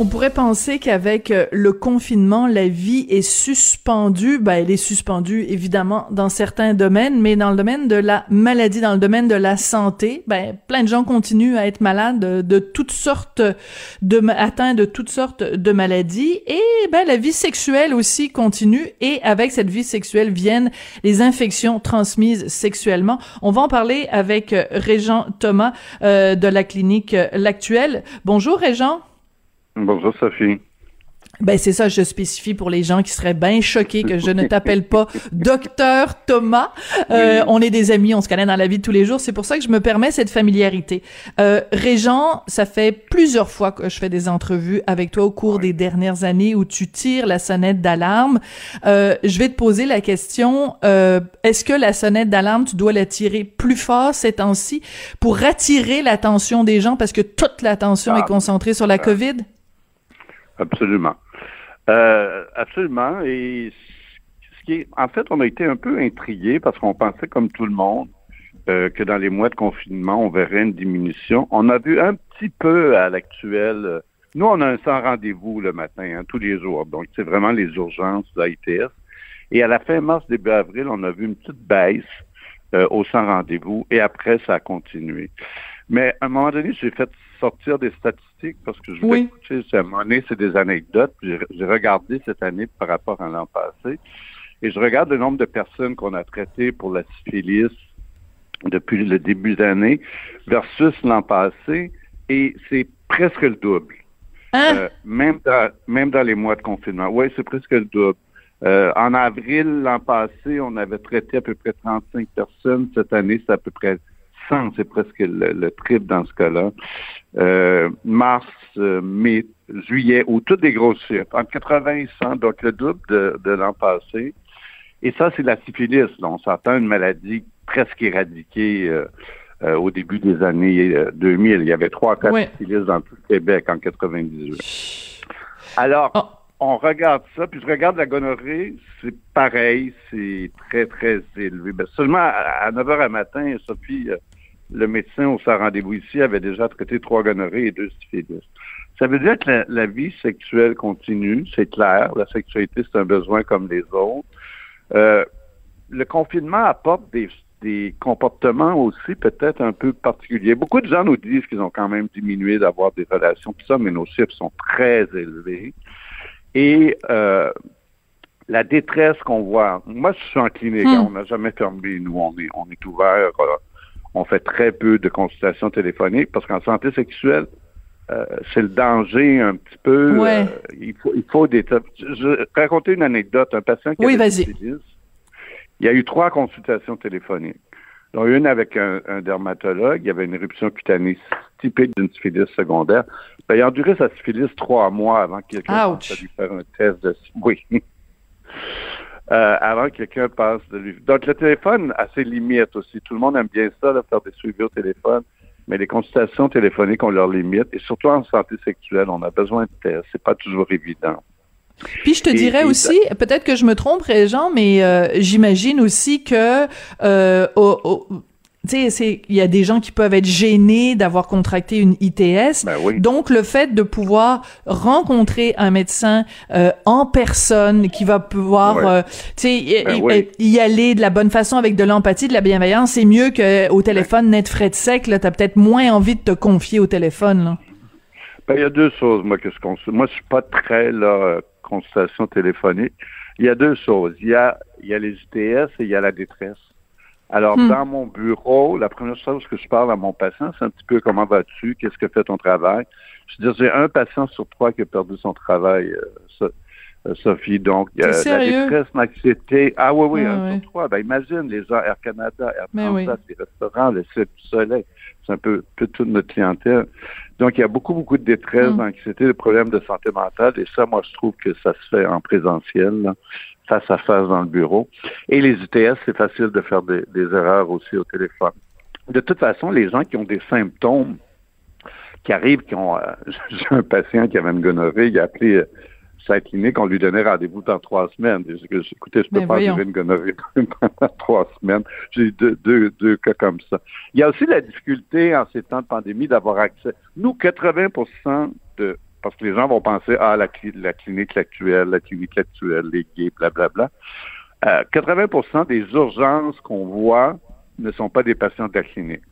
On pourrait penser qu'avec euh, le confinement, la vie est suspendue. Ben, elle est suspendue, évidemment, dans certains domaines, mais dans le domaine de la maladie, dans le domaine de la santé, ben, plein de gens continuent à être malades de, toutes sortes de, atteints de toutes sortes de maladies. Et, ben, la vie sexuelle aussi continue. Et avec cette vie sexuelle viennent les infections transmises sexuellement. On va en parler avec euh, Régent Thomas euh, de la clinique L'Actuelle. Bonjour, Régent. Bonjour Sophie. Ben c'est ça, je spécifie pour les gens qui seraient bien choqués que je ne t'appelle pas docteur Thomas. Euh, on est des amis, on se connaît dans la vie de tous les jours. C'est pour ça que je me permets cette familiarité. Euh, Régent, ça fait plusieurs fois que je fais des entrevues avec toi au cours des dernières années où tu tires la sonnette d'alarme. Euh, je vais te poser la question euh, est-ce que la sonnette d'alarme, tu dois la tirer plus fort ces temps-ci pour attirer l'attention des gens parce que toute l'attention est ah. concentrée sur la COVID? Absolument. Euh, absolument. Et ce qui est, en fait, on a été un peu intrigués parce qu'on pensait, comme tout le monde, euh, que dans les mois de confinement, on verrait une diminution. On a vu un petit peu à l'actuel. Euh, nous, on a un sans rendez-vous le matin, hein, tous les jours. Donc, c'est vraiment les urgences de. Et à la fin mars, début avril, on a vu une petite baisse au sans rendez-vous. Et après, ça a continué. Mais à un moment donné, j'ai fait sortir des statistiques parce que je voulais oui. à un moment donné, c'est des anecdotes. J'ai regardé cette année par rapport à l'an passé. Et je regarde le nombre de personnes qu'on a traitées pour la syphilis depuis le début d'année versus l'an passé. Et c'est presque le double. Hein? Euh, même, dans, même dans les mois de confinement. Oui, c'est presque le double. Euh, en avril l'an passé, on avait traité à peu près 35 personnes. Cette année, c'est à peu près c'est presque le, triple dans ce cas-là. Euh, mars, euh, mai, juillet, ou toutes des grosses chiffres, entre 80 et 100, donc le double de, l'an passé. Et ça, c'est la syphilis. on s'entend une maladie presque éradiquée euh, au début des années 2000. Il y avait trois cas de syphilis dans tout le Québec en 98. Alors, oh on regarde ça, puis je regarde la gonorrhée, c'est pareil, c'est très, très élevé. Ben, seulement à, 9 h à matin, Sophie, le médecin au sa rendez-vous ici avait déjà traité trois gonorrhées et deux syphilis. Ça veut dire que la, vie sexuelle continue, c'est clair. La sexualité, c'est un besoin comme les autres. Euh, le confinement apporte des, des comportements aussi peut-être un peu particuliers. Beaucoup de gens nous disent qu'ils ont quand même diminué d'avoir des relations, tout ça, mais nos chiffres sont très élevés. Et euh, la détresse qu'on voit, moi je suis en clinique, hmm. on n'a jamais fermé, nous on est, on est ouvert, euh, on fait très peu de consultations téléphoniques parce qu'en santé sexuelle, euh, c'est le danger un petit peu. il faut, il faut des. Je vais raconter une anecdote. Un patient qui oui, syphilis, il y a eu trois consultations téléphoniques. Donc, une avec un, dermatologue, il y avait une éruption cutanée typique d'une syphilis secondaire. Ben, il a enduré sa syphilis trois mois avant que quelqu'un passe à lui faire un test de... Oui. Euh, avant que quelqu'un passe de lui... Donc, le téléphone a ses limites aussi. Tout le monde aime bien ça, de faire des suivis au téléphone. Mais les consultations téléphoniques ont leurs limites. Et surtout en santé sexuelle, on a besoin de tests. C'est pas toujours évident. Puis je te dirais aussi, peut-être que je me trompe, Jean, mais euh, j'imagine aussi que euh, tu sais, il y a des gens qui peuvent être gênés d'avoir contracté une ITS. Ben Donc, le fait de pouvoir rencontrer un médecin euh, en personne qui va pouvoir, euh, tu sais, ben y, aller de la bonne façon avec de l'empathie, de la bienveillance, c'est mieux qu'au téléphone net frais de sec. Là, t'as peut-être moins envie de te confier au téléphone. Là. Ben, il y a deux choses, moi, que je Moi, je suis pas très là consultation téléphonique. Il y a deux choses. Il y a, il y a les ITS et il y a la détresse. Alors, hmm. dans mon bureau, la première chose que je parle à mon patient, c'est un petit peu comment vas-tu, qu'est-ce que fait ton travail. Je veux dire, j'ai un patient sur trois qui a perdu son travail euh, Sophie. Donc, la détresse, l'anxiété. Ah oui, oui, un sur trois. Ben, imagine les gens Air Canada, Air Transat, les restaurants, le Cirque du Soleil. C'est un peu, peu toute notre clientèle. Donc, il y a beaucoup, beaucoup de détresse, mm. d'anxiété, de problèmes de santé mentale. Et ça, moi, je trouve que ça se fait en présentiel, face à face dans le bureau. Et les UTS, c'est facile de faire des, erreurs aussi au téléphone. De toute façon, les gens qui ont des symptômes qui arrivent, qui ont... Euh, j'ai un patient qui avait une gonorrhée, il a appelé... Euh, sa clinique, on lui donnait rendez-vous dans trois semaines. écoutez, je peux pas vivre une gonorrhée pendant trois semaines. J'ai deux, deux, deux cas comme ça. Il y a aussi la difficulté en ces temps de pandémie d'avoir accès. Nous, 80% de parce que les gens vont penser à ah, la, la clinique actuelle, la clinique actuelle, les gays, blablabla. Euh, 80% des urgences qu'on voit ne sont pas des patients de la clinique.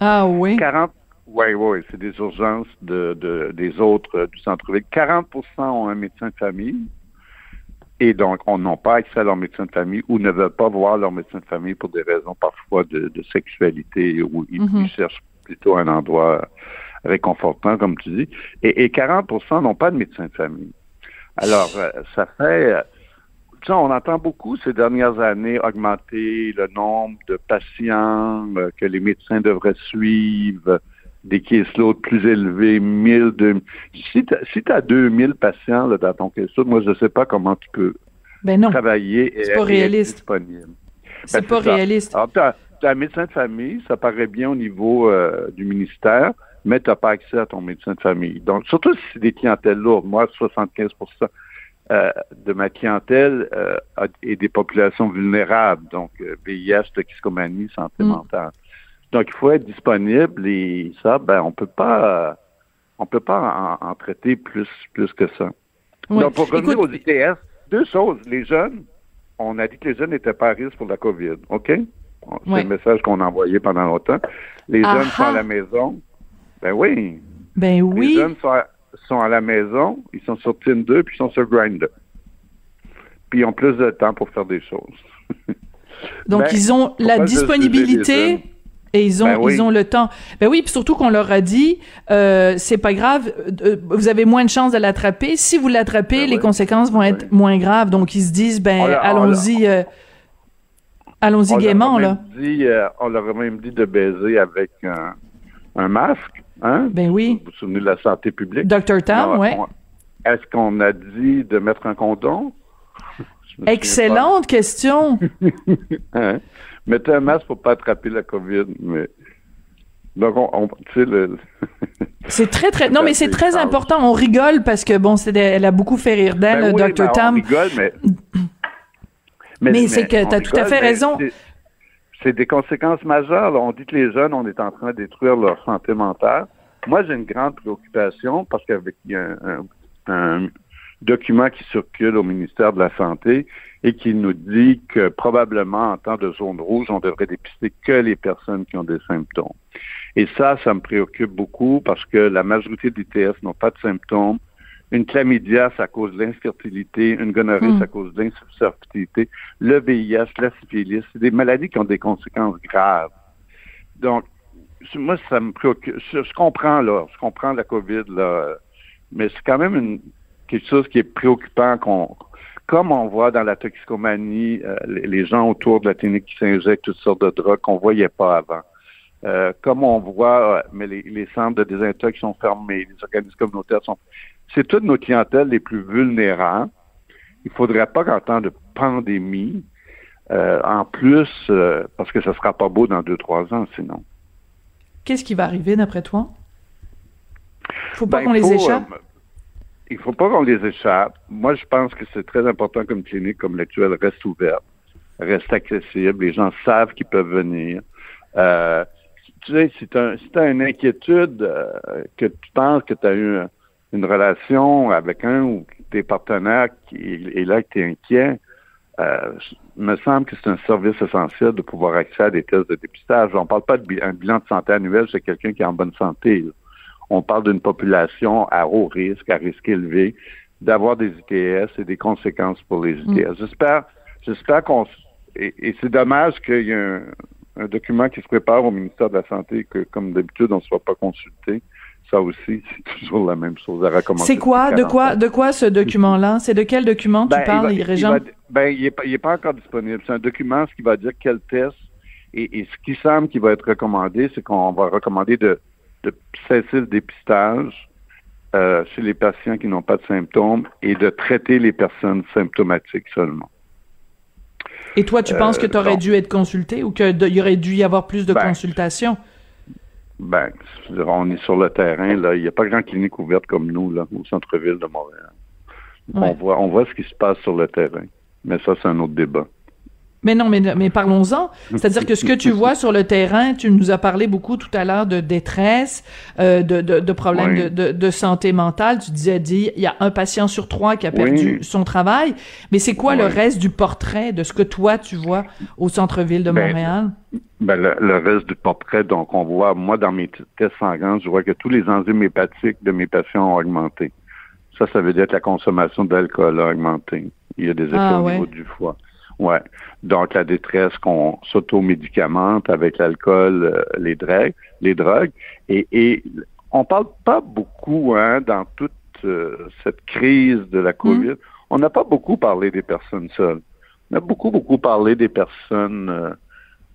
Ah oui? 40 oui, oui, c'est des urgences de, de des autres euh, du centre-ville. 40% ont un médecin de famille et donc on n'a pas accès à leur médecin de famille ou ne veulent pas voir leur médecin de famille pour des raisons parfois de, de sexualité ou ils, mhm. cherchent plutôt un endroit réconfortant, comme tu dis. Et, et 40 n'ont pas de médecin de famille. Alors, euh, ça fait... Euh, tu sais, on entend beaucoup ces dernières années augmenter le nombre de patients que les médecins devraient suivre, des caseloads plus élevés, 1000, 2000. Si tu si as 2000 patients là, dans ton caseload, moi, je ne sais pas comment tu peux ben non. travailler et, pas réaliste. disponible. C'est ben, pas réaliste. Alors, tu as, un médecin de famille, ça paraît bien au niveau euh, du ministère, mais tu n'as pas accès à ton médecin de famille. Donc, surtout si c'est des clientèles lourdes. Moi, 75% euh, de ma clientèle euh, est des populations vulnérables, donc euh, VIH, toxicomanie, santé mm. mentale. Donc, il faut être disponible et ça, ben, on peut pas, on peut pas en, traiter plus, plus que ça. Donc, pour revenir aux ITS, deux choses. Les jeunes, on a dit que les jeunes n'étaient pas à risque pour la COVID. OK? C'est le message qu'on a envoyé pendant longtemps. Les jeunes sont à la maison. Ben oui. Ben oui. Les jeunes sont à, la maison, ils sont sur Tinder, puis ils sont sur Grindr. Puis ils ont plus de temps pour faire des choses. Donc, ben, ils ont la disponibilité et ils ont, ben ils ont le temps. Ben oui, puis surtout qu'on leur a dit, euh, c'est pas grave, euh, vous avez moins de chances de l'attraper. Si vous l'attrapez, ben les conséquences vont être moins graves. Donc ils se disent, ben allons-y, euh, allons-y gaiement là. Dit, euh, on leur a même dit de baiser avec un, un masque, hein? Ben oui. Vous vous souvenez de la santé publique? Dr Tam, ouais. Est-ce qu'on a dit de mettre un condom? Excellente question. hein? Mettez un masque pour pas attraper la COVID, mais donc, on, le... c'est très, très... Non, mais c'est très important. On rigole parce que, bon, c'est elle a beaucoup fait rire d'elle, ben Dr. Tam. On rigole, mais... mais, c'est que tu as tout à fait raison. C'est des conséquences majeures. On dit que les jeunes, on est en train de détruire leur santé mentale. Moi, j'ai une grande préoccupation parce qu'avec un document qui circule au ministère de la Santé et qui nous dit que probablement en temps de zone rouge, on devrait dépister que les personnes qui ont des symptômes. Et ça, ça me préoccupe beaucoup parce que la majorité des TS n'ont pas de symptômes. Une chlamydia, c'est à cause de l'infertilité. Une gonorrhée, c'est à cause de l'infertilité. Le VIH, la syphilis, c'est des maladies qui ont des conséquences graves. Donc, moi, ça me préoccupe. Je, je comprends, là. Je comprends la COVID, là. Mais c'est quand même une, quelque chose qui est préoccupant qu'on comme on voit dans la toxicomanie, euh, les, gens autour de la clinique qui s'injectent toutes sortes de drogues qu'on voyait pas avant. Euh, comme on voit, euh, mais les, centres de désintox sont fermés, les organismes communautaires sont... C'est toutes nos clientèles les plus vulnérables. Il faudrait pas qu'en temps de pandémie, en plus, parce que ça sera pas beau dans deux, trois ans sinon. Qu'est-ce qui va arriver d'après toi? Faut pas ben, qu'on les échappe? Il faut pas qu'on les échappe. Moi, je pense que c'est très important comme clinique, comme l'actuelle, reste ouverte, reste accessible. Les gens savent qu'ils peuvent venir. Euh, tu sais, si tu as, une inquiétude, euh, que tu penses que tu as eu une relation avec un ou tes partenaires qui est là que tu es inquiet, euh, me semble que c'est un service essentiel de pouvoir accéder à des tests de dépistage. On parle pas d'un bilan de santé annuel chez quelqu'un qui est en bonne santé on parle d'une population à haut risque, à risque élevé, d'avoir des ITS et des conséquences pour les ITS. Mm. J'espère, j'espère qu'on et, c'est dommage qu'il y ait un, document qui se prépare au ministère de la Santé que, comme d'habitude, on ne soit pas consulté. ça aussi, c'est toujours la même chose à recommencer. C'est quoi, de quoi, de quoi ce document-là? C'est de quel document tu Ben, parles, il va- il va- ben, il n'est pas, il est pas encore disponible. C'est un document ce qui va dire quel test. Et, et ce qui semble qui va être recommandé, c'est qu'on va recommander de, de cesser le dépistage euh, chez les patients qui n'ont pas de symptômes et de traiter les personnes symptomatiques seulement. Et toi, tu penses que euh, tu aurais dû être consulté ou qu'il y aurait dû y avoir plus de Ben, consultations? Ben, on est sur le terrain, là. Il n'y a pas grand clinique ouverte comme nous, là, au centre-ville de Montréal. On voit, on voit ce qui se passe sur le terrain. Mais ça, c'est un autre débat. Mais non, mais, mais parlons-en. C'est-à-dire que ce que tu vois sur le terrain, tu nous as parlé beaucoup tout à l'heure de détresse, euh, de, de, de problèmes Oui. de, de, de santé mentale. Tu disais, dit, il y a un patient sur trois qui a perdu Oui. son travail. Mais c'est quoi le reste du portrait de ce que toi, tu vois au centre-ville de Ben, Montréal? Ben, le, le reste du portrait, donc, on voit, moi, dans mes tests sanguins, je vois que tous les enzymes hépatiques de mes patients ont augmenté. Ça, ça veut dire que la consommation d'alcool a augmenté. Il y a des effets Ah, au niveau du foie. Ouais. Donc, la détresse qu'on s'automédicamente avec l'alcool, euh, les drogues, les drogues. Et, et on parle pas beaucoup, hein, dans toute euh, cette crise de la COVID, on n'a pas beaucoup parlé des personnes seules. On a beaucoup, beaucoup parlé des personnes euh,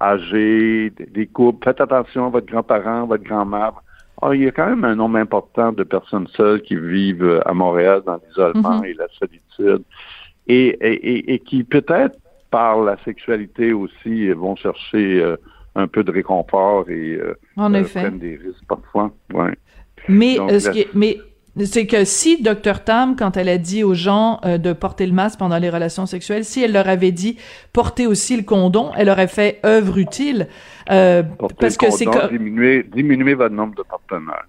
âgées, des, couples. Faites attention à votre grand-parent, votre grand-mère. Ah, il y a quand même un nombre important de personnes seules qui vivent euh, à Montréal dans l'isolement Mhm. et la solitude. Et, et, et- et qui peut-être par la sexualité aussi vont chercher euh, un peu de réconfort et euh, En euh, effet. prennent des risques parfois. Ouais. Mais, Donc, ce la- qui est- mais c'est que si Dr Tam, quand elle a dit aux gens euh, de porter le masque pendant les relations sexuelles, si elle leur avait dit porter aussi le condom, elle aurait fait œuvre utile. euh, parce le que c'est condom, que diminuer, diminuer votre nombre de partenaires.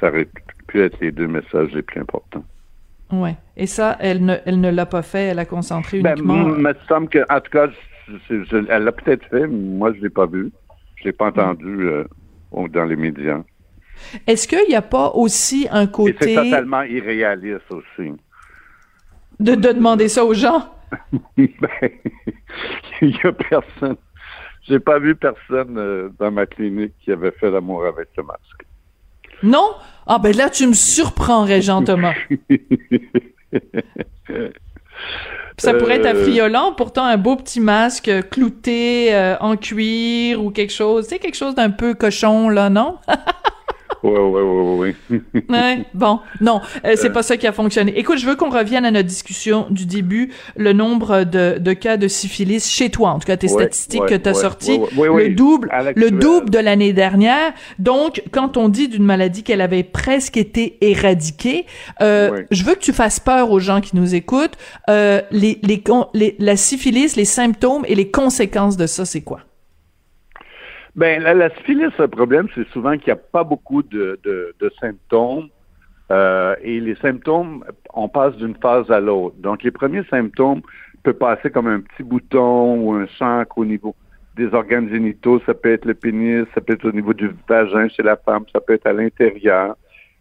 Ça aurait pu être les deux messages les plus importants. Ouais. Et ça, elle ne, elle ne l'a pas fait. Elle a concentré Ben, uniquement. il me semble que, en tout cas, je- je- je- elle l'a peut-être fait, mais moi, je l'ai pas vu. Je l'ai pas entendu euh, au- dans les médias. Est-ce qu'il n'y a pas aussi un Et c'est côté totalement irréaliste aussi. de, de demander ça aux gens? Ben, il y a personne. J'ai pas vu personne euh, dans ma clinique qui avait fait l'amour avec le masque. Non? Ah ben là, tu me surprendrais, Jean Thomas. Ça pourrait être Euh, affriolant, pourtant un beau petit masque euh, clouté euh, en cuir ou quelque chose. C'est quelque chose d'un peu cochon, là, non? Oui, oui, oui, oui. Ouais, bon, non, euh, c'est pas ça qui a fonctionné. Écoute, je veux qu'on revienne à notre discussion du début, le nombre de, de cas de syphilis chez toi, en tout cas tes Ouais, statistiques ouais, que tu as sorties, le double, le double de l'année dernière. Donc, quand on dit d'une maladie qu'elle avait presque été éradiquée, euh, je veux que tu fasses peur aux gens qui nous écoutent. Euh, les, les- la syphilis, les symptômes et les conséquences de ça, c'est quoi? Ben, la, la syphilis, le problème, c'est souvent qu'il n'y a pas beaucoup de, de, de symptômes. euh, et les symptômes, on passe d'une phase à l'autre. Donc, les premiers symptômes peuvent passer comme un petit bouton ou un chancre au niveau des organes génitaux. Ça peut être le pénis, ça peut être au niveau du vagin chez la femme, ça peut être à l'intérieur.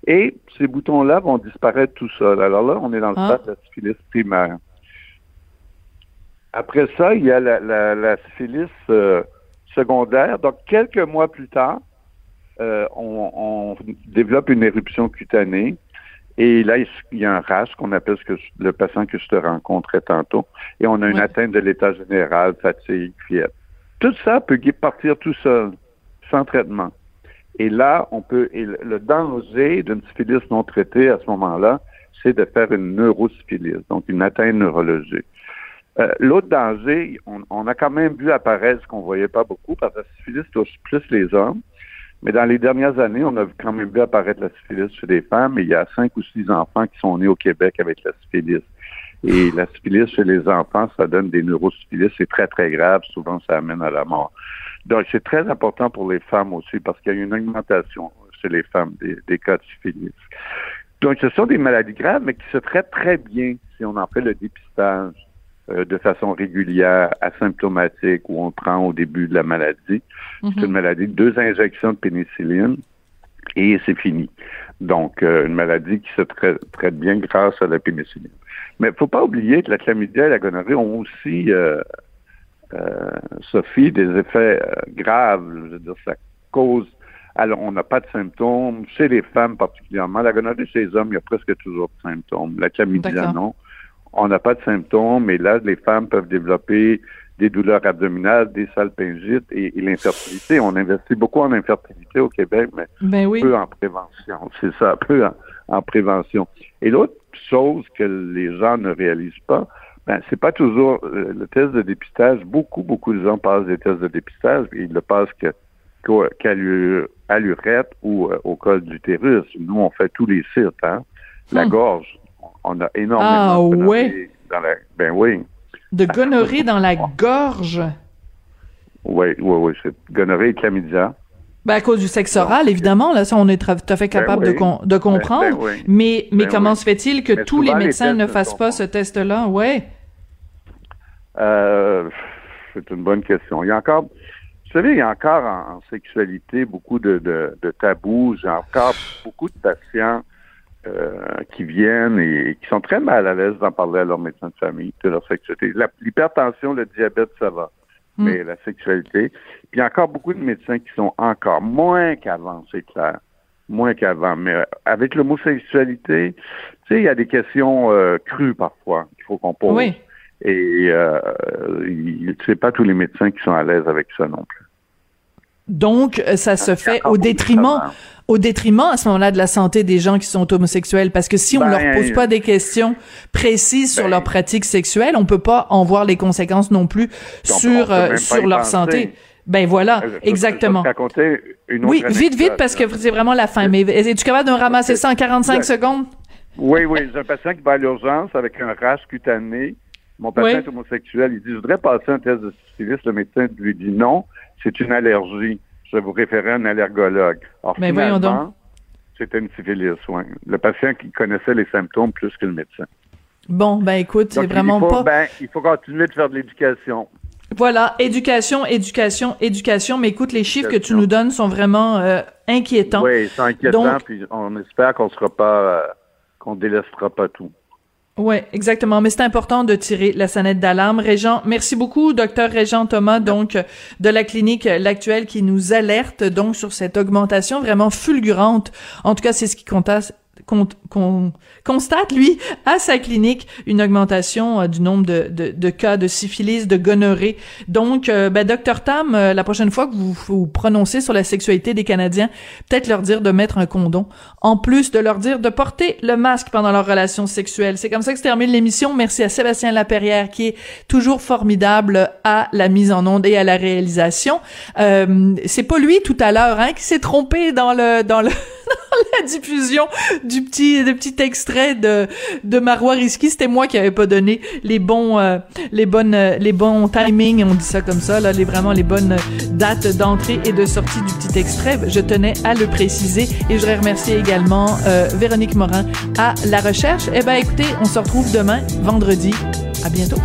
Et ces boutons-là vont disparaître tout seuls. Alors là, on est dans le Ah. stade de la syphilis primaire. Après ça, il y a la, la, la syphilis euh, secondaire. Donc, quelques mois plus tard, euh, on, on développe une éruption cutanée. Et là, il y a un rash qu'on appelle ce que je- le patient que je te rencontrais tantôt. Et on a une atteinte de l'état général, fatigue, fièvre. Tout ça peut partir tout seul, sans traitement. Et là, on peut. Et le danger d'une syphilis non traitée à ce moment-là, c'est de faire une neurosyphilis, donc une atteinte neurologique. Euh, L'autre danger, on, a quand même vu apparaître ce qu'on voyait pas beaucoup, parce que la syphilis touche plus les hommes. Mais dans les dernières années, on a quand même vu apparaître la syphilis chez les femmes. Et il y a cinq ou six enfants qui sont nés au Québec avec la syphilis. Et la syphilis chez les enfants, ça donne des neurosyphilis. C'est très, très grave. Souvent, ça amène à la mort. Donc, c'est très important pour les femmes aussi parce qu'il y a une augmentation chez les femmes des, des cas de syphilis. Donc, ce sont des maladies graves, mais qui se traitent très bien si on en fait le dépistage de façon régulière, asymptomatique, où on prend au début de la maladie. C'est une maladie de deux injections de pénicilline et c'est fini. Donc, euh, une maladie qui se traite, traite bien grâce à la pénicilline. Mais il ne faut pas oublier que la chlamydia et la gonorrhée ont aussi, euh, euh, Sophie, des effets euh, graves. Je veux dire, ça cause Alors, on n'a pas de symptômes. Chez les femmes particulièrement, la gonorrhée chez les hommes, il y a presque toujours de symptômes. La chlamydia, non. On n'a pas de symptômes, mais là, les femmes peuvent développer des douleurs abdominales, des salpingites et, l'infertilité. On investit beaucoup en infertilité au Québec, mais ben peu en prévention. C'est ça, peu en, prévention. Et l'autre chose que les gens ne réalisent pas, ben, c'est pas toujours euh, le test de dépistage. Beaucoup, beaucoup de gens passent des tests de dépistage et ils le passent qu'à l'urètre ou euh, au col d'utérus. Nous, on fait tous les sites, hein. La hmm. gorge. On a énormément ah, ouais. dans la. Ben oui. De gonorrhée dans la gorge. Oui, oui, oui. C'est gonorrhée et chlamydia. Ben, à cause du sexe oral, évidemment, là, ça, on est tout à fait ben capable de, de, ben, comprendre. Mais, mais comment se fait-il que tous les médecins ne fassent pas ce test-là? Ouais. Euh, c'est une bonne question. Il y a encore, vous savez, il y a encore en, sexualité beaucoup de, de, de tabous. J'ai encore beaucoup de patients qui viennent et qui sont très mal à l'aise d'en parler à leur médecin de famille de leur sexualité. L'hypertension, le diabète, ça va. Hmm. Mais la sexualité. Puis il y a encore beaucoup de médecins qui sont encore moins qu'avant, c'est clair. Moins qu'avant. Mais avec l'homosexualité, tu sais, il y a des questions euh, crues parfois qu'il faut qu'on pose. Oui. Et euh, c'est pas tous les médecins qui sont à l'aise avec ça non plus. Donc, ça se fait au détriment, au détriment à ce moment-là de la santé des gens qui sont homosexuels, parce que si on leur pose pas des questions précises sur ben leur pratique sexuelle, on peut pas en voir les conséquences non plus sur euh, sur leur santé. Ben voilà, exactement. oui, vite, vite, parce que c'est vraiment la fin. Mais es-tu capable de ramasser ça en 45 secondes? Oui, oui. J'ai un patient qui va à l'urgence avec un rash cutané. Mon patient est homosexuel. Il dit, je voudrais passer un test de syphilis. Le médecin lui dit non c'est une allergie. Je vais vous référer à un allergologue. Alors, Mais finalement, c'était une syphilis, oui. Le patient qui connaissait les symptômes plus que le médecin. Bon, ben écoute, c'est vraiment pas... Ben, il faut continuer de faire de l'éducation. Voilà, éducation, éducation, éducation. Mais écoute, les chiffres que tu nous donnes sont vraiment euh, inquiétants. Oui, c'est inquiétant, puis on espère qu'on sera pas, euh, qu'on délaissera pas tout. Oui, exactement. Mais c'est important de tirer la sonnette d'alarme. Régent, merci beaucoup, docteur Régent Thomas, donc de la clinique L'Actuelle, qui nous alerte donc sur cette augmentation vraiment fulgurante. En tout cas, c'est ce qui compte qu'on constate, lui, à sa clinique, une augmentation euh, du nombre de, de, de, cas de syphilis, de gonorrhée. Donc, euh, ben, docteur Tam, euh, la prochaine fois que vous vous prononcez sur la sexualité des Canadiens, peut-être leur dire de mettre un condom, en plus de leur dire de porter le masque pendant leurs relations sexuelles. C'est comme ça que se termine l'émission. Merci à Sébastien Laperrière, qui est toujours formidable à la mise en onde et à la réalisation. C'est pas lui, tout à l'heure, hein, qui s'est trompé dans le... Dans le la diffusion du petit, extrait de, de Marois Risky. C'était moi qui avais pas donné les bons, euh, les bonnes, euh, les bons timings, on dit ça comme ça, là, les, vraiment les bonnes dates d'entrée et de sortie du petit extrait. Je tenais à le préciser et je voudrais remercier également euh, Véronique Morin à la recherche. Eh ben, écoutez, on se retrouve demain, vendredi. À bientôt.